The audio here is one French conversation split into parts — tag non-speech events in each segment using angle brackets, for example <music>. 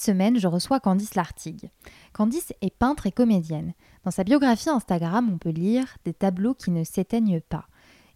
Cette semaine, je reçois Candice Lartigue. Candice est peintre et comédienne. Dans sa biographie Instagram, on peut lire des tableaux qui ne s'éteignent pas.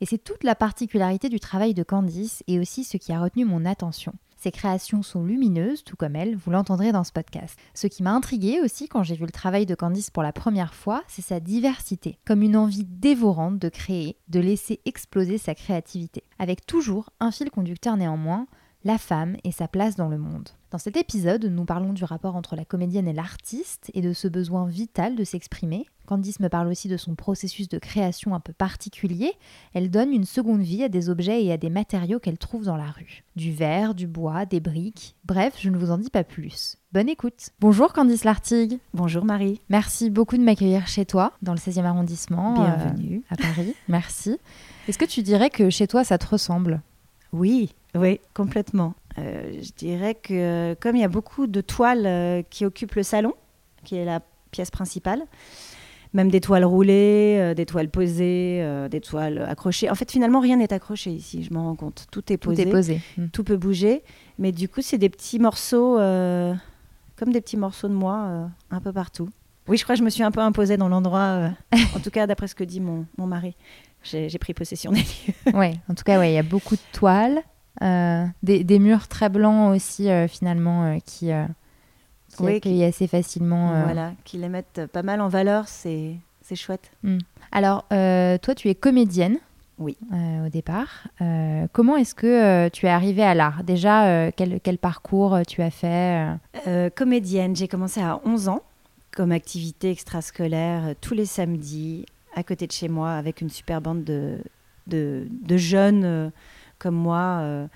Et c'est toute la particularité du travail de Candice et aussi ce qui a retenu mon attention. Ses créations sont lumineuses, tout comme elle, vous l'entendrez dans ce podcast. Ce qui m'a intriguée aussi quand j'ai vu le travail de Candice pour la première fois, c'est sa diversité, comme une envie dévorante de créer, de laisser exploser sa créativité, avec toujours un fil conducteur néanmoins, la femme et sa place dans le monde. Dans cet épisode, nous parlons du rapport entre la comédienne et l'artiste et de ce besoin vital de s'exprimer. Candice me parle aussi de son processus de création un peu particulier. Elle donne une seconde vie à des objets et à des matériaux qu'elle trouve dans la rue. Du verre, du bois, des briques. Bref, je ne vous en dis pas plus. Bonne écoute. Bonjour Candice Lartigue. Bonjour Marie. Merci beaucoup de m'accueillir chez toi, dans le 16e arrondissement. Bienvenue. Euh, à Paris. <laughs> Merci. Est-ce que tu dirais que chez toi, ça te ressemble? Oui, oui, complètement. Euh, je dirais que comme il y a beaucoup de toiles euh, qui occupent le salon, qui est la pièce principale, même des toiles roulées, euh, des toiles posées, des toiles accrochées. En fait, finalement, rien n'est accroché ici, je m'en rends compte. Tout est posé. Tout est posé. Hmm. Tout peut bouger. Mais du coup, c'est des petits morceaux, comme des petits morceaux de moi, un peu partout. Oui, je crois que je me suis un peu imposée dans l'endroit, en tout cas d'après ce que dit mon, mon mari. J'ai pris possession des lieux. oui, en tout cas, ouais, il y a beaucoup de toiles. Euh, des, murs très blancs aussi, euh, finalement, euh, qui, qui accueillent assez facilement. Voilà, qui les mettent pas mal en valeur, c'est chouette. Hmm. Alors, toi, tu es comédienne. Oui. au départ. comment est-ce que tu es arrivée à l'art? Déjà, quel, quel, parcours tu as fait Comédienne, j'ai commencé à 11 ans comme activité extrascolaire tous les samedis à côté de chez moi avec une super bande de, de, de jeunes comme moi euh,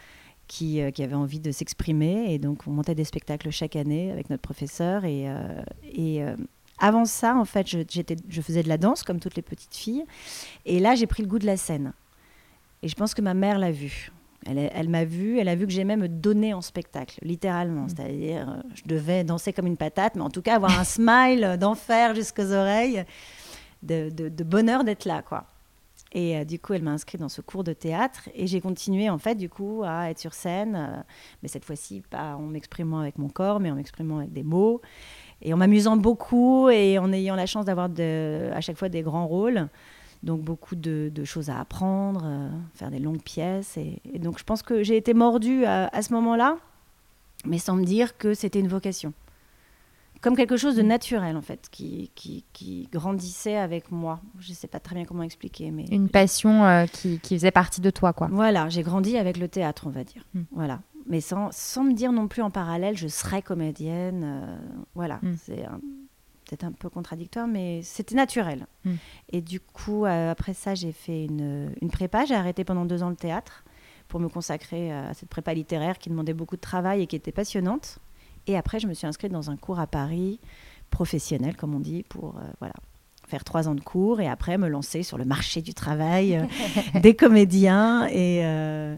qui, euh, qui, avaient envie de s'exprimer. Et donc, on montait des spectacles chaque année avec notre professeur. Et, euh, et avant ça, en fait, je, je faisais de la danse comme toutes les petites filles. Et là, j'ai pris le goût de la scène. Et je pense que ma mère l'a vu. Elle, elle m'a vu, elle a vu que j'aimais me donner en spectacle, littéralement. Mmh. C'est-à-dire, je devais danser comme une patate, mais en tout cas avoir un <laughs> smile d'enfer jusqu'aux oreilles, de, de, de bonheur d'être là, quoi. Et euh, du coup, elle m'a inscrit dans ce cours de théâtre et j'ai continué en fait du coup à être sur scène, euh, mais cette fois-ci pas en m'exprimant avec mon corps, mais en m'exprimant avec des mots et en m'amusant beaucoup et en ayant la chance d'avoir à chaque fois des grands rôles. Donc beaucoup de, choses à apprendre, euh, faire des longues pièces. Et, donc je pense que j'ai été mordue à ce moment-là, mais sans me dire que c'était une vocation comme quelque chose de mm. naturel en fait, qui, qui, grandissait avec moi. Je ne sais pas très bien comment expliquer, mais une passion euh, qui, faisait partie de toi, quoi. Voilà, j'ai grandi avec le théâtre, on va dire. Mm. Voilà, mais sans, sans, me dire non plus en parallèle, je serais comédienne. Euh, voilà, mm. c'est peut-être un peu contradictoire, mais c'était naturel. Et du coup, euh, après ça, j'ai fait une, une prépa. J'ai arrêté pendant deux ans le théâtre pour me consacrer à cette prépa littéraire qui demandait beaucoup de travail et qui était passionnante. Et après, je me suis inscrite dans un cours à Paris, professionnel, comme on dit, pour euh, voilà, faire trois ans de cours et après me lancer sur le marché du travail euh, <laughs> des comédiens et, euh,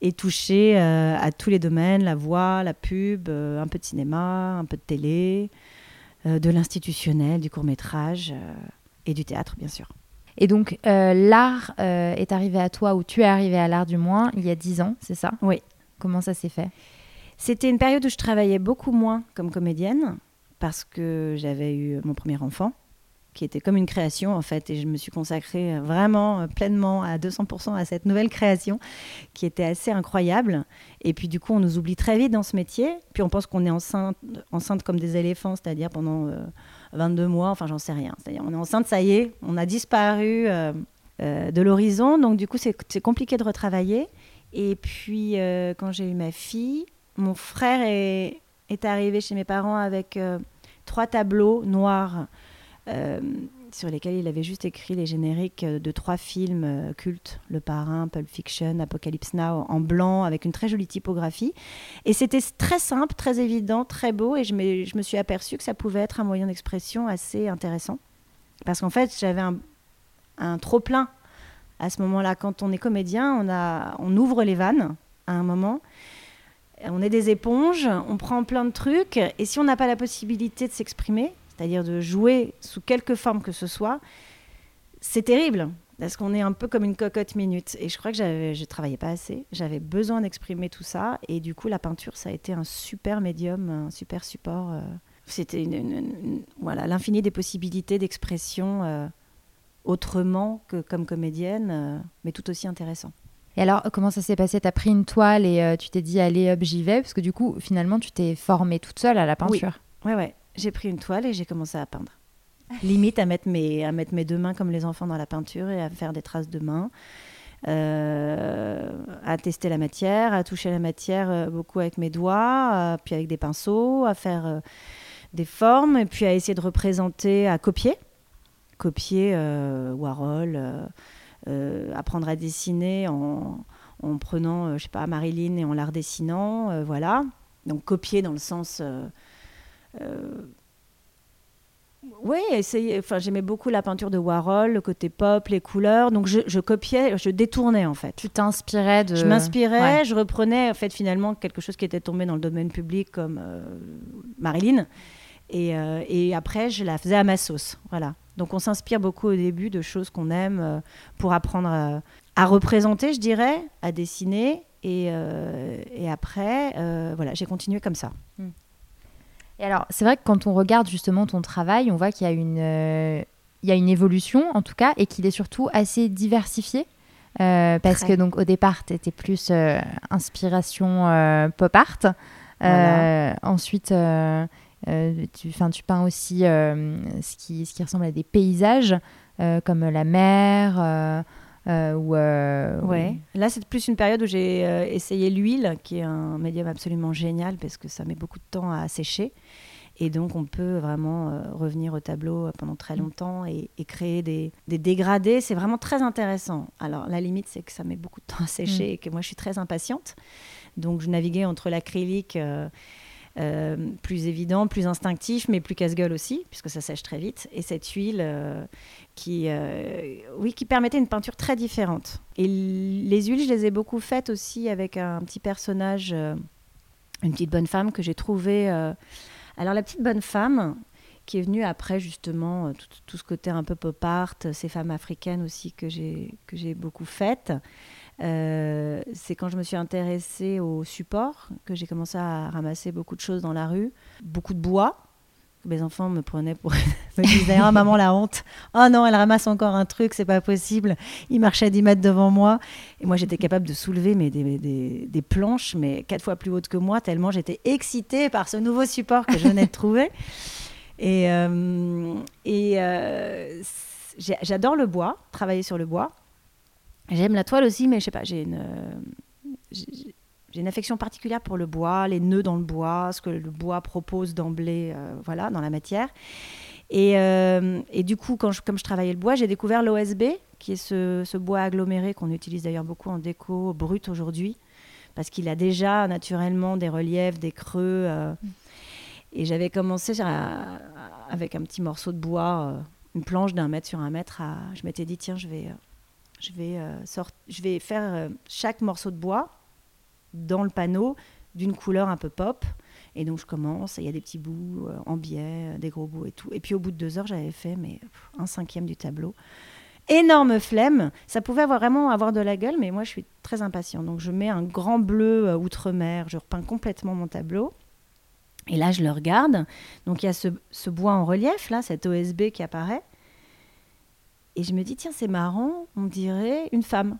et toucher à tous les domaines, la voix, la pub, un peu de cinéma, un peu de télé, de l'institutionnel, du court métrage et du théâtre, bien sûr. Et donc, l'art est arrivé à toi, ou tu es arrivé à l'art du moins, il y a dix ans, c'est ça? Oui. Comment ça s'est fait? C'était une période où je travaillais beaucoup moins comme comédienne parce que j'avais eu mon premier enfant qui était comme une création en fait et je me suis consacrée vraiment euh, pleinement à 200% à cette nouvelle création qui était assez incroyable. Et puis du coup on nous oublie très vite dans ce métier. Puis on pense qu'on est enceinte, comme des éléphants c'est-à-dire pendant 22 euh, mois enfin j'en sais rien. C'est-à-dire on est enceinte ça y est on a disparu euh, de l'horizon. Donc du coup c'est compliqué de retravailler. Et puis quand j'ai eu ma fille mon frère est, arrivé chez mes parents avec euh, trois tableaux noirs euh, sur lesquels il avait juste écrit les génériques de trois films euh, cultes, Le Parrain, Pulp Fiction, Apocalypse Now, en blanc, avec une très jolie typographie. Et c'était très simple, très évident, très beau, et je, me suis aperçue que ça pouvait être un moyen d'expression assez intéressant. Parce qu'en fait, j'avais un, trop-plein à ce moment-là. Quand on est comédien, on, on ouvre les vannes à un moment. On est des éponges, on prend plein de trucs, et si on n'a pas la possibilité de s'exprimer, c'est-à-dire de jouer sous quelque forme que ce soit, c'est terrible. Parce qu'on est un peu comme une cocotte minute. Et je crois que je travaillais pas assez. J'avais besoin d'exprimer tout ça. Et du coup, la peinture, ça a été un super médium, un super support. Euh. C'était voilà l'infini des possibilités d'expression euh, autrement que comme comédienne, euh, mais tout aussi intéressant. Et alors, comment ça s'est passé? Tu as pris une toile et tu t'es dit, allez hop, j'y vais? Parce que du coup, finalement, tu t'es formée toute seule à la peinture. Oui, ouais, ouais j'ai pris une toile et j'ai commencé à peindre. <laughs> Limite à mettre, mes, à mettre mes deux mains comme les enfants dans la peinture et à faire des traces de mains. Euh, à tester la matière, à toucher la matière euh, beaucoup avec mes doigts, euh, puis avec des pinceaux, à faire des formes, et puis à essayer de représenter, à copier. Copier Warhol, apprendre à dessiner en, en prenant, je sais pas, Marilyn et en la redessinant, voilà. Donc copier dans le sens euh, oui, Enfin, j'aimais beaucoup la peinture de Warhol, le côté pop, les couleurs. Donc, je, copiais, je détournais en fait. Tu t'inspirais de. Je m'inspirais, je reprenais en fait finalement quelque chose qui était tombé dans le domaine public comme euh, Marilyn. Et, euh, et, après, je la faisais à ma sauce. Voilà. Donc, on s'inspire beaucoup au début de choses qu'on aime pour apprendre à, représenter, je dirais, à dessiner. Et, et après, voilà, j'ai continué comme ça. Hmm. Et alors, c'est vrai que quand on regarde justement ton travail, on voit qu'il y a une, euh, il y a une évolution en tout cas, et qu'il est surtout assez diversifié. Euh, parce que donc au départ, tu étais plus euh, inspiration pop art. Ensuite, tu, tu peins aussi ce, qui, ce qui ressemble à des paysages, comme la mer. ou, ouais. Là, c'est plus une période où j'ai essayé l'huile, qui est un médium absolument génial parce que ça met beaucoup de temps à sécher. Et donc, on peut vraiment euh, revenir au tableau euh, pendant très mm. longtemps et, créer des, dégradés. C'est vraiment très intéressant. Alors, la limite, c'est que ça met beaucoup de temps à sécher mm. et que moi, je suis très impatiente. Donc, je naviguais entre l'acrylique. Euh, plus évident, plus instinctif, mais plus casse-gueule aussi, puisque ça sèche très vite. Et cette huile qui, oui, qui permettait une peinture très différente. Et les huiles, je les ai beaucoup faites aussi avec un petit personnage, une petite bonne femme que j'ai trouvée alors la petite bonne femme, qui est venue après justement euh, tout, ce côté un peu pop art, ces femmes africaines aussi que j'ai que j'ai beaucoup faites. Euh, c'est quand je me suis intéressée au support que j'ai commencé à ramasser beaucoup de choses dans la rue, beaucoup de bois. Mes enfants me prenaient pour <laughs> me disaient ah maman la honte. Oh non elle ramasse encore un truc c'est pas possible. Il marchait à 10 mètres devant moi et moi j'étais capable de soulever mais des, planches mais quatre fois plus hautes que moi tellement j'étais excitée par ce nouveau support que je venais de trouver. Et, euh, euh, j'adore le bois travailler sur le bois j'aime la toile aussi mais je sais pas j'ai une j'ai une affection particulière pour le bois, les nœuds dans le bois, ce que le bois propose d'emblée, euh, voilà, dans la matière. Et, euh, et, du coup, quand je, comme je travaillais le bois, j'ai découvert l'OSB, qui est ce, ce bois aggloméré qu'on utilise d'ailleurs beaucoup en déco brut aujourd'hui, parce qu'il a déjà naturellement des reliefs, des creux. Euh. et j'avais commencé avec un petit morceau de bois, une planche d'un mètre sur un mètre. Je m'étais dit, tiens, je vais, je vais, je vais faire chaque morceau de bois dans le panneau d'une couleur un peu pop. Et donc je commence, il y a des petits bouts euh, en biais, euh, des gros bouts et tout. Et puis au bout de deux heures, j'avais fait mais, un cinquième du tableau. Énorme flemme, ça pouvait vraiment avoir de la gueule, mais moi je suis très impatient. Donc je mets un grand bleu euh, outre-mer, je repeins complètement mon tableau. Et là je le regarde, donc il y a ce, ce bois en relief, là, cet OSB qui apparaît. Et je me dis, tiens, c'est marrant, on dirait une femme.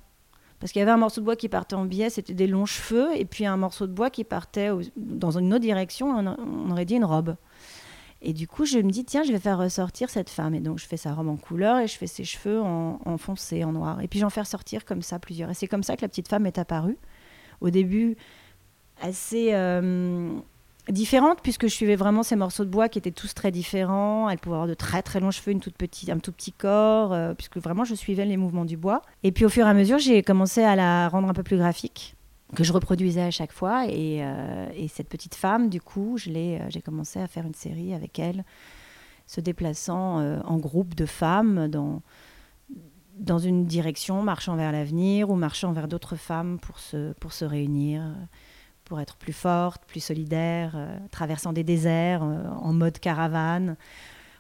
Parce qu'il y avait un morceau de bois qui partait en biais, c'était des longs cheveux, et puis un morceau de bois qui partait dans une autre direction, on, aurait dit une robe. Et du coup, je me dis, tiens, je vais faire ressortir cette femme. Et donc, je fais sa robe en couleur et je fais ses cheveux en, foncé, en noir. Et puis, j'en fais ressortir comme ça plusieurs. Et c'est comme ça que la petite femme est apparue. Au début, assez, euh, différentes puisque je suivais vraiment ces morceaux de bois qui étaient tous très différents. Elle pouvait avoir de très très longs cheveux, une toute petite, un tout petit corps, euh, puisque vraiment je suivais les mouvements du bois. Et puis au fur et à mesure, j'ai commencé à la rendre un peu plus graphique, que je reproduisais à chaque fois. Et, euh, et cette petite femme, du coup, euh, j'ai commencé à faire une série avec elle, se déplaçant en groupe de femmes dans dans une direction, marchant vers l'avenir ou marchant vers d'autres femmes pour se, pour se réunir pour être plus forte, plus solidaire, euh, traversant des déserts euh, en mode caravane,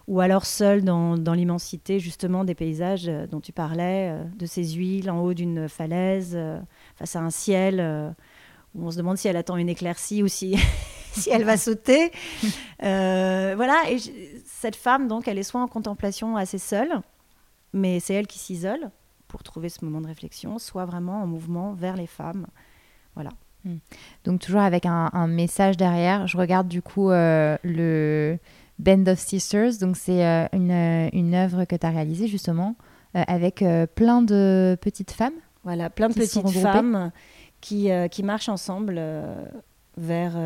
ou alors seule dans, l'immensité justement des paysages euh, dont tu parlais, de ces huiles en haut d'une falaise, face à un ciel où on se demande si elle attend une éclaircie ou si, <laughs> si elle va sauter. voilà, et cette femme, donc, elle est soit en contemplation assez seule, mais c'est elle qui s'isole pour trouver ce moment de réflexion, soit vraiment en mouvement vers les femmes. Voilà. Hmm. Donc toujours avec un, message derrière. Je regarde du coup euh, le Band of Sisters. Donc c'est euh, une, euh, une, œuvre que tu as réalisée justement avec plein de petites femmes. Voilà, plein de petites femmes qui, qui marchent ensemble vers,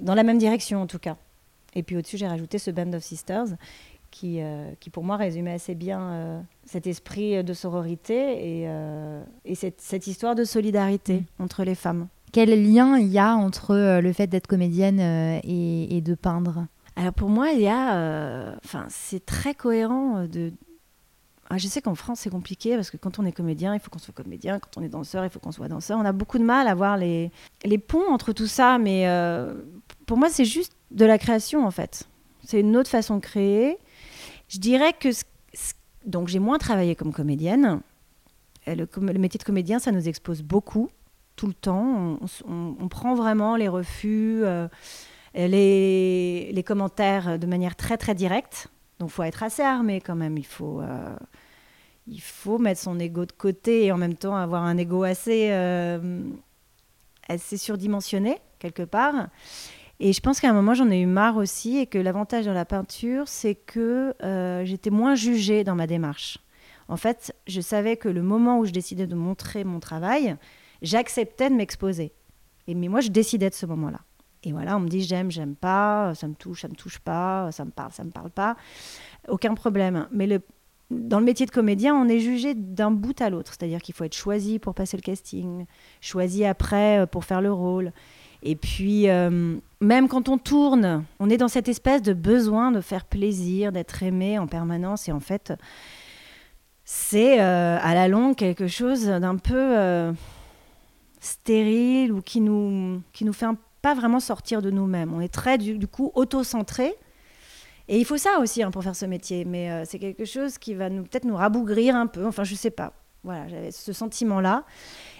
dans la même direction en tout cas. Et puis au-dessus, j'ai rajouté ce Band of Sisters qui, qui pour moi résumait assez bien cet esprit de sororité et, et cette, cette, histoire de solidarité hmm. entre les femmes. Quel lien il y a entre euh, le fait d'être comédienne euh, et, de peindre? Alors pour moi, il y a, euh, enfin, c'est très cohérent. Ah, je sais qu'en France c'est compliqué parce que quand on est comédien, il faut qu'on soit comédien. Quand on est danseur, il faut qu'on soit danseur. On a beaucoup de mal à voir les, les ponts entre tout ça, mais pour moi c'est juste de la création en fait. C'est une autre façon de créer. Je dirais que donc j'ai moins travaillé comme comédienne. Le métier de comédien, ça nous expose beaucoup tout le temps. On, prend vraiment les refus, euh, les, commentaires de manière très très directe. Donc il faut être assez armé quand même. Il faut, euh, il faut mettre son ego de côté et en même temps avoir un ego assez, euh, assez surdimensionné quelque part. Et je pense qu'à un moment, j'en ai eu marre aussi et que l'avantage dans la peinture, c'est que j'étais moins jugée dans ma démarche. En fait, je savais que le moment où je décidais de montrer mon travail, j'acceptais de m'exposer. Et mais moi, je décidais de ce moment-là. Et voilà, on me dit j'aime, j'aime pas, ça me touche, ça me touche pas, ça me parle, ça me parle pas. Aucun problème. Mais le, dans le métier de comédien, on est jugé d'un bout à l'autre. C'est-à-dire qu'il faut être choisi pour passer le casting, choisi après euh, pour faire le rôle. Et puis, euh, même quand on tourne, on est dans cette espèce de besoin de faire plaisir, d'être aimé en permanence. Et en fait, c'est euh, à la longue quelque chose d'un peu stérile ou qui nous, qui nous fait pas vraiment sortir de nous-mêmes. On est très, du, coup, auto-centré. Et il faut ça aussi hein, pour faire ce métier. Mais euh, c'est quelque chose qui va peut-être nous rabougrir un peu. Enfin, je sais pas. Voilà, j'avais ce sentiment-là.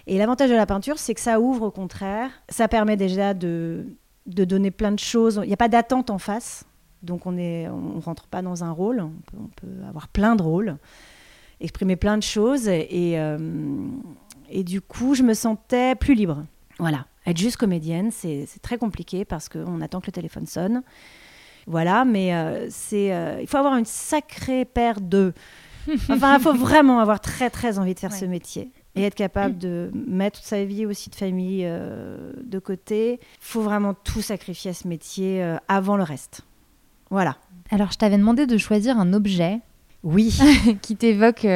Et l'avantage de la peinture, c'est que ça ouvre au contraire. Ça permet déjà de, de donner plein de choses. Il n'y a pas d'attente en face. Donc on ne on rentre pas dans un rôle. On peut, avoir plein de rôles, exprimer plein de choses. Et, euh, et du coup, je me sentais plus libre. Voilà. Être juste comédienne, c'est très compliqué parce qu'on attend que le téléphone sonne. Voilà, mais euh, c'est, euh, il faut avoir une sacrée paire de. Enfin, il faut vraiment avoir très très envie de faire ce métier et être capable de mettre sa vie aussi de famille euh, de côté. Il faut vraiment tout sacrifier à ce métier avant le reste. Voilà. Alors, je t'avais demandé de choisir un objet. Oui. <laughs> qui t'évoque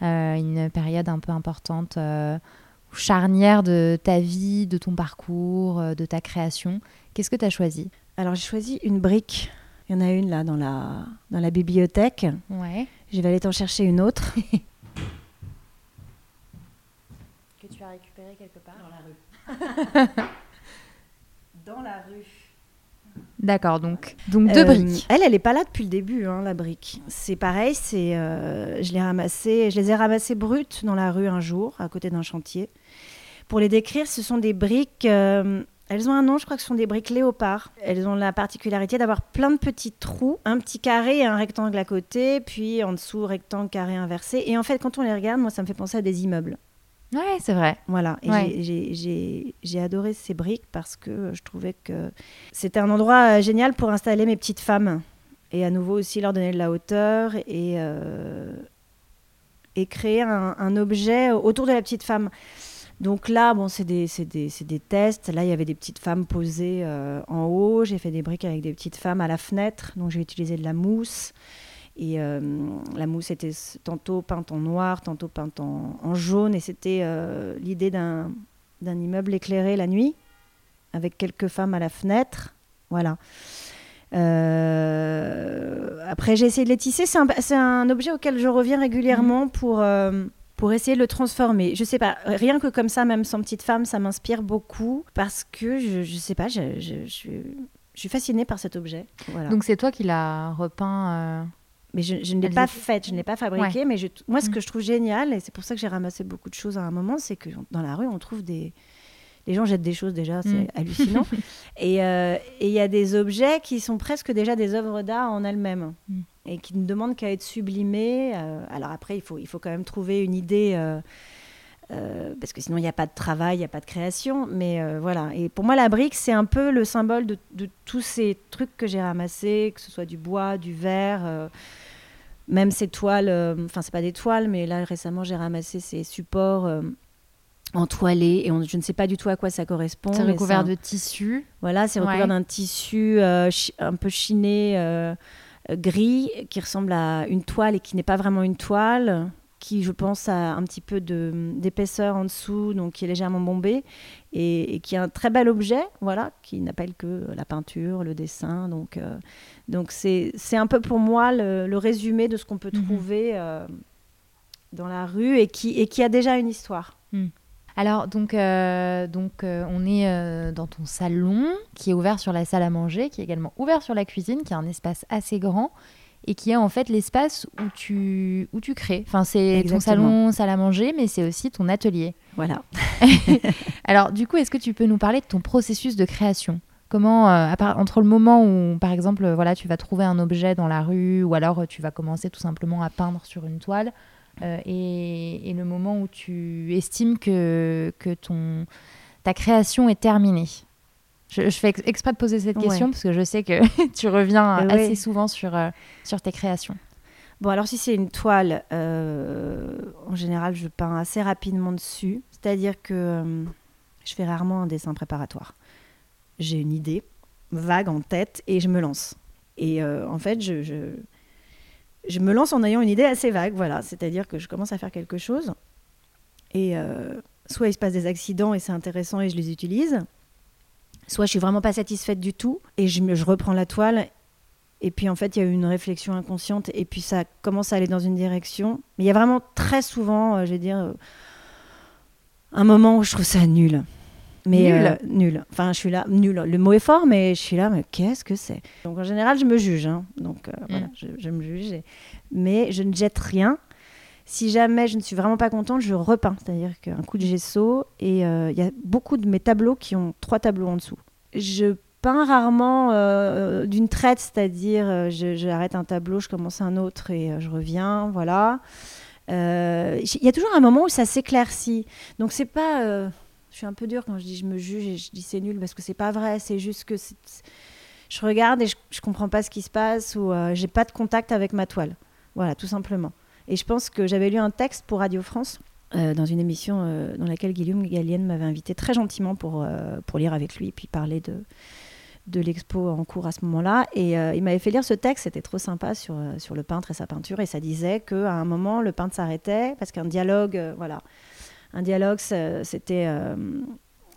une période un peu importante, euh, charnière de ta vie, de ton parcours, euh, de ta création. Qu'est-ce que tu as choisi? Alors j'ai choisi une brique. Il y en a une là dans la, dans la bibliothèque. Ouais. Je vais aller t'en chercher une autre. <laughs> que tu as récupérée quelque part Dans la rue. <laughs> dans la rue. D'accord, donc, donc deux euh, briques. Elle, elle n'est pas là depuis le début, hein, la brique. C'est pareil, c'est, euh, je, les ramassé, je les ai ramassées brutes dans la rue un jour, à côté d'un chantier. Pour les décrire, ce sont des briques, euh, elles ont un nom, je crois que ce sont des briques léopard. Elles ont la particularité d'avoir plein de petits trous, un petit carré et un rectangle à côté, puis en dessous, rectangle, carré inversé. Et en fait, quand on les regarde, moi, ça me fait penser à des immeubles. Ouais, c'est vrai. Voilà. Et j'ai adoré ces briques parce que je trouvais que c'était un endroit euh, génial pour installer mes petites femmes. Et à nouveau aussi leur donner de la hauteur et, euh, et créer un, objet autour de la petite femme. Donc là, bon, c'est des, des, des, tests. Là, il y avait des petites femmes posées euh, en haut. J'ai fait des briques avec des petites femmes à la fenêtre. Donc j'ai utilisé de la mousse. Et euh, la mousse était tantôt peinte en noir, tantôt peinte en, jaune. Et c'était euh, l'idée d'un immeuble éclairé la nuit, avec quelques femmes à la fenêtre. Voilà. après, j'ai essayé de les tisser. C'est un, un, objet auquel je reviens régulièrement mmh. pour pour essayer de le transformer. Je sais pas, rien que comme ça, même sans petite femme, ça m'inspire beaucoup parce que je, je sais pas, je, je, je, suis fascinée par cet objet. Donc c'est toi qui l'as repeint euh, Mais je, ne l'ai pas faite, je ne l'ai pas fabriquée, mais moi ce mm. que je trouve génial, et c'est pour ça que j'ai ramassé beaucoup de choses à un moment, c'est que dans la rue, on trouve des, les gens jettent des choses déjà, c'est mm. hallucinant. <laughs> Euh, et il y a des objets qui sont presque déjà des œuvres d'art en elles-mêmes mm. et qui ne demandent qu'à être sublimées. Euh, alors après, il faut, il faut quand même trouver une idée. Euh, parce que sinon il n'y a pas de travail, il n'y a pas de création. Mais voilà. Et pour moi, la brique, c'est un peu le symbole de, de tous ces trucs que j'ai ramassés, que ce soit du bois, du verre, même ces toiles. Enfin, c'est pas des toiles, mais là récemment, j'ai ramassé ces supports entoilé et on, je ne sais pas du tout à quoi ça correspond. C'est recouvert de tissu. Voilà, c'est recouvert d'un tissu euh, un peu chiné euh, gris qui ressemble à une toile et qui n'est pas vraiment une toile, qui je pense a un petit peu d'épaisseur en dessous, donc qui est légèrement bombé et, qui est un très bel objet, voilà, qui n'appelle que la peinture, le dessin. Donc euh, donc c'est un peu pour moi le, résumé de ce qu'on peut mhm. trouver dans la rue et qui, et qui a déjà une histoire. Hmm. Alors, donc, euh, donc euh, on est euh, dans ton salon qui est ouvert sur la salle à manger, qui est également ouvert sur la cuisine, qui est un espace assez grand et qui est en fait l'espace où tu, où tu crées. Enfin, c'est ton salon, salle à manger, mais c'est aussi ton atelier. Voilà. <laughs> <laughs> Alors, du coup, est-ce que tu peux nous parler de ton processus de création? Comment, entre le moment où, par exemple, voilà, tu vas trouver un objet dans la rue, ou alors tu vas commencer tout simplement à peindre sur une toile, euh, et, le moment où tu estimes que, que ton, ta création est terminée? Je, fais exprès de poser cette question parce que je sais que <laughs> tu reviens assez souvent sur, euh, sur tes créations. Bon, alors si c'est une toile, euh, en général, je peins assez rapidement dessus. C'est-à-dire que je fais rarement un dessin préparatoire. J'ai une idée vague en tête et je me lance. Et en fait, je, je me lance en ayant une idée assez vague, voilà. C'est-à-dire que je commence à faire quelque chose et euh, soit il se passe des accidents et c'est intéressant et je les utilise, soit je suis vraiment pas satisfaite du tout et je, je reprends la toile et puis en fait il y a eu une réflexion inconsciente et puis ça commence à aller dans une direction. Mais il y a vraiment très souvent, euh, je vais dire, euh, un moment où je trouve ça nul. Mais nul. nul. Enfin, je suis là, nul. Le mot est fort, mais je suis là, mais qu'est-ce que c'est? Donc en général, je me juge. Hein. Donc mm. voilà, je, me juge. Mais je ne jette rien. Si jamais je ne suis vraiment pas contente, je repeins. C'est-à-dire qu'un coup de gesso. Et il y a beaucoup de mes tableaux qui ont trois tableaux en dessous. Je peins rarement euh, d'une traite, c'est-à-dire j'arrête un tableau, je commence un autre et je reviens. Voilà. Il y a toujours un moment où ça s'éclaircit. Donc c'est pas je suis un peu dure quand je dis je me juge et je dis c'est nul parce que c'est pas vrai. C'est juste que je regarde et je, je comprends pas ce qui se passe ou euh, j'ai pas de contact avec ma toile. Voilà, tout simplement. Et je pense que j'avais lu un texte pour Radio France euh, dans une émission euh, dans laquelle Guillaume Gallienne m'avait invité très gentiment pour, pour lire avec lui et puis parler de, de l'expo en cours à ce moment-là. Et il m'avait fait lire ce texte, c'était trop sympa sur, sur le peintre et sa peinture. Et ça disait qu'à un moment, le peintre s'arrêtait parce qu'un dialogue, voilà un dialogue s'était euh,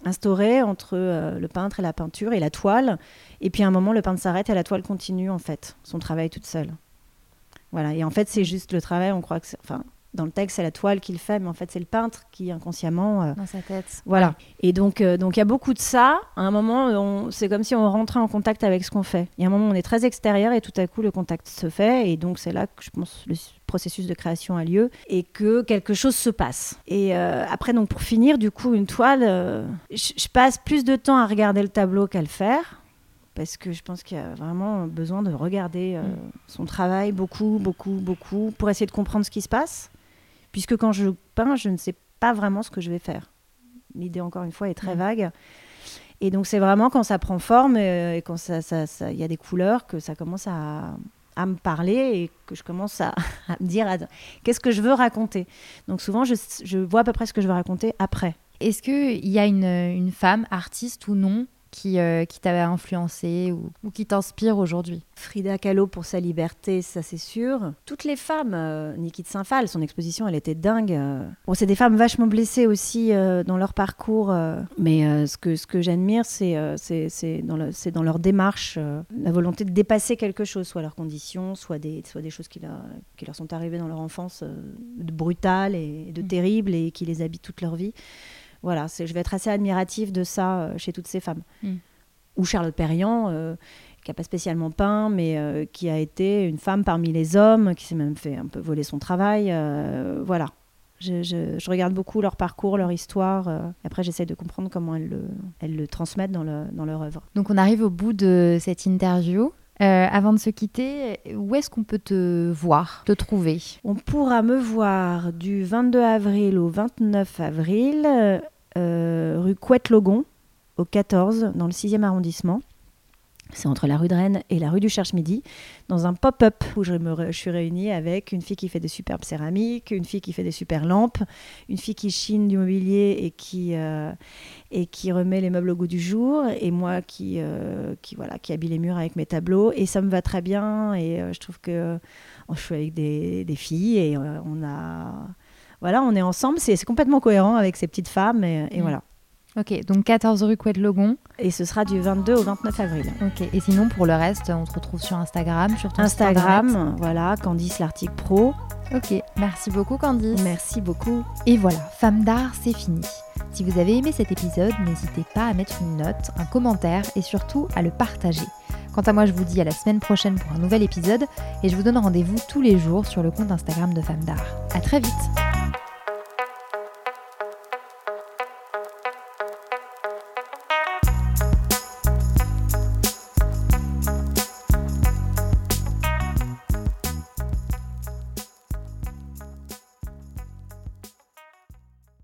instauré entre euh, le peintre et la peinture et la toile. Et puis à un moment, le peintre s'arrête et la toile continue en fait son travail toute seule. Voilà. Et en fait, c'est juste le travail. On croit que, enfin, dans le texte, c'est la toile qu'il fait, mais en fait, c'est le peintre qui inconsciemment. Euh, dans sa tête. Voilà. Et donc, euh, donc il y a beaucoup de ça. À un moment, c'est comme si on rentrait en contact avec ce qu'on fait. Il y a un moment, on est très extérieur et tout à coup, le contact se fait. Et donc, c'est là que je pense le processus de création a lieu et que quelque chose se passe. Et euh, après, donc, pour finir, du coup, une toile, je passe plus de temps à regarder le tableau qu'à le faire parce que je pense qu'il y a vraiment besoin de regarder mm. son travail beaucoup, beaucoup, beaucoup, pour essayer de comprendre ce qui se passe puisque quand je peins, je ne sais pas vraiment ce que je vais faire. L'idée, encore une fois, est très mm. vague. Et donc, c'est vraiment quand ça prend forme euh, et, quand il ça, ça, y a des couleurs que ça commence à, à me parler et que je commence à, <laughs> me dire qu'est-ce que je veux raconter? Donc, souvent, je, je, vois à peu près ce que je veux raconter après. Est-ce qu'il y a une, une femme, artiste ou non, qui, euh, qui t'avait influencé ou, ou qui t'inspire aujourd'hui Frida Kahlo pour sa liberté, ça c'est sûr. Toutes les femmes, euh, Niki de Saint-Phal, son exposition, elle était dingue. euh. Bon, c'est des femmes vachement blessées aussi euh, dans leur parcours, mais ce que, ce que j'admire, c'est c'est dans, le- dans leur démarche, la volonté de dépasser quelque chose, soit leurs conditions, soit des, soit des choses qui, leur- qui leur sont arrivées dans leur enfance, de brutales et de Mm. terribles et qui les habitent toute leur vie. Voilà, je vais être assez admirative de ça euh, chez toutes ces femmes. Mm. Ou Charlotte Perriand, euh, qui n'a pas spécialement peint, mais euh, qui a été une femme parmi les hommes, qui s'est même fait un peu voler son travail. euh, voilà. Je, je- je regarde beaucoup leur parcours, leur histoire. euh, et après, j'essaie de comprendre comment elles le, elles le transmettent dans, le- dans leur œuvre. Donc on arrive au bout de cette interview. Avant de se quitter, où est-ce qu'on peut te voir, te trouver? On pourra me voir du 22 avril au 29 avril, rue Couette-Logon, au 14, dans le 6e arrondissement. C'est entre la rue de Rennes et la rue du Cherche-Midi, dans un pop-up où je, me suis réunie avec une fille qui fait des superbes céramiques, une fille qui fait des super lampes, une fille qui chine du mobilier et qui, euh, et qui remet les meubles au goût du jour, et moi qui, euh, qui, voilà, qui habille les murs avec mes tableaux. Et ça me va très bien, et euh, je trouve que oh, je suis avec des, filles, et euh, on a... Voilà, on est ensemble, c'est complètement cohérent avec ces petites femmes, et, et Mm. voilà. Ok, donc 14 rue Couette-Logon. Et ce sera du 22 au 29 avril. Ok, et sinon pour le reste, on te retrouve sur Instagram, sur ton. Instagram, voilà, Candice l'Arctique Pro. Ok, merci beaucoup Candice. Merci beaucoup. Et voilà, Femme d'art, c'est fini. Si vous avez aimé cet épisode, n'hésitez pas à mettre une note, un commentaire et surtout à le partager. Quant à moi, je vous dis à la semaine prochaine pour un nouvel épisode et je vous donne rendez-vous tous les jours sur le compte Instagram de Femme d'art. À très vite